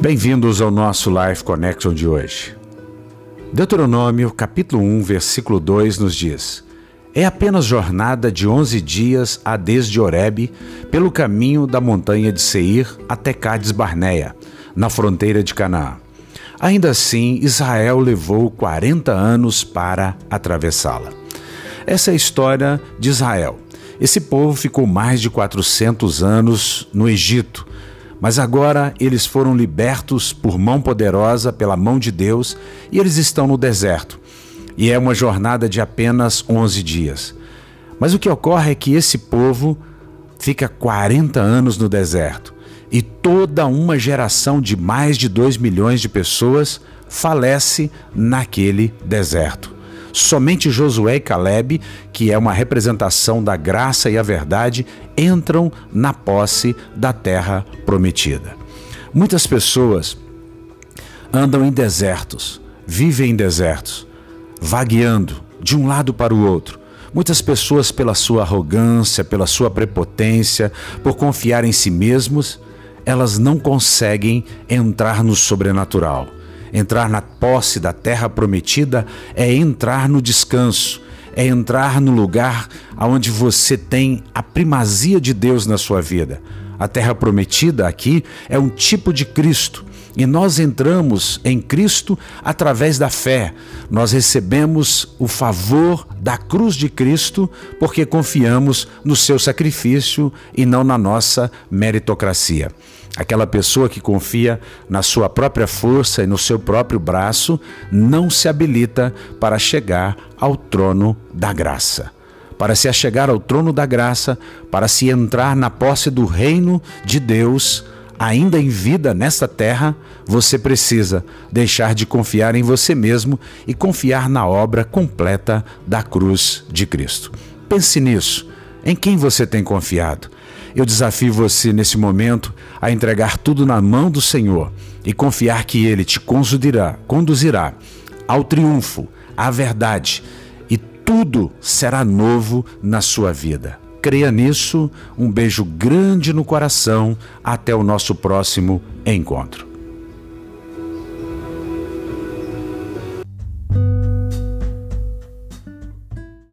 Bem-vindos ao nosso Life Connection de hoje. Deuteronômio, capítulo 1, versículo 2 nos diz: É apenas jornada de 11 dias a desde Horebe, pelo caminho da montanha de Seir até Cades Barneia, na fronteira de Canaã. Ainda assim, Israel levou 40 anos para atravessá-la. Essa é a história de Israel. Esse povo ficou mais de 400 anos no Egito, mas agora eles foram libertos por mão poderosa, pela mão de Deus, e eles estão no deserto. E é uma jornada de apenas 11 dias. Mas o que ocorre é que esse povo fica 40 anos no deserto e toda uma geração de mais de 2 milhões de pessoas falece naquele deserto. Somente Josué e Caleb, que é uma representação da graça e a verdade, entram na posse da terra prometida. Muitas pessoas andam em desertos, vivem em desertos, vagueando de um lado para o outro. Muitas pessoas, pela sua arrogância, pela sua prepotência, por confiar em si mesmos, elas não conseguem entrar no sobrenatural Entrar na posse da terra prometida é entrar no descanso, é entrar no lugar onde você tem a primazia de Deus na sua vida. A terra prometida aqui é um tipo de Cristo. E nós entramos em Cristo através da fé. Nós recebemos o favor da cruz de Cristo porque confiamos no seu sacrifício e não na nossa meritocracia. Aquela pessoa que confia na sua própria força e no seu próprio braço não se habilita para chegar ao trono da graça. Para se achegar ao trono da graça, para se entrar na posse do reino de Deus, ainda em vida nesta terra, você precisa deixar de confiar em você mesmo e confiar na obra completa da cruz de Cristo. Pense nisso. Em quem você tem confiado? Eu desafio você nesse momento a entregar tudo na mão do Senhor e confiar que Ele te conduzirá, conduzirá ao triunfo, à verdade e tudo será novo na sua vida. Creia nisso. Um beijo grande no coração. Até o nosso próximo encontro.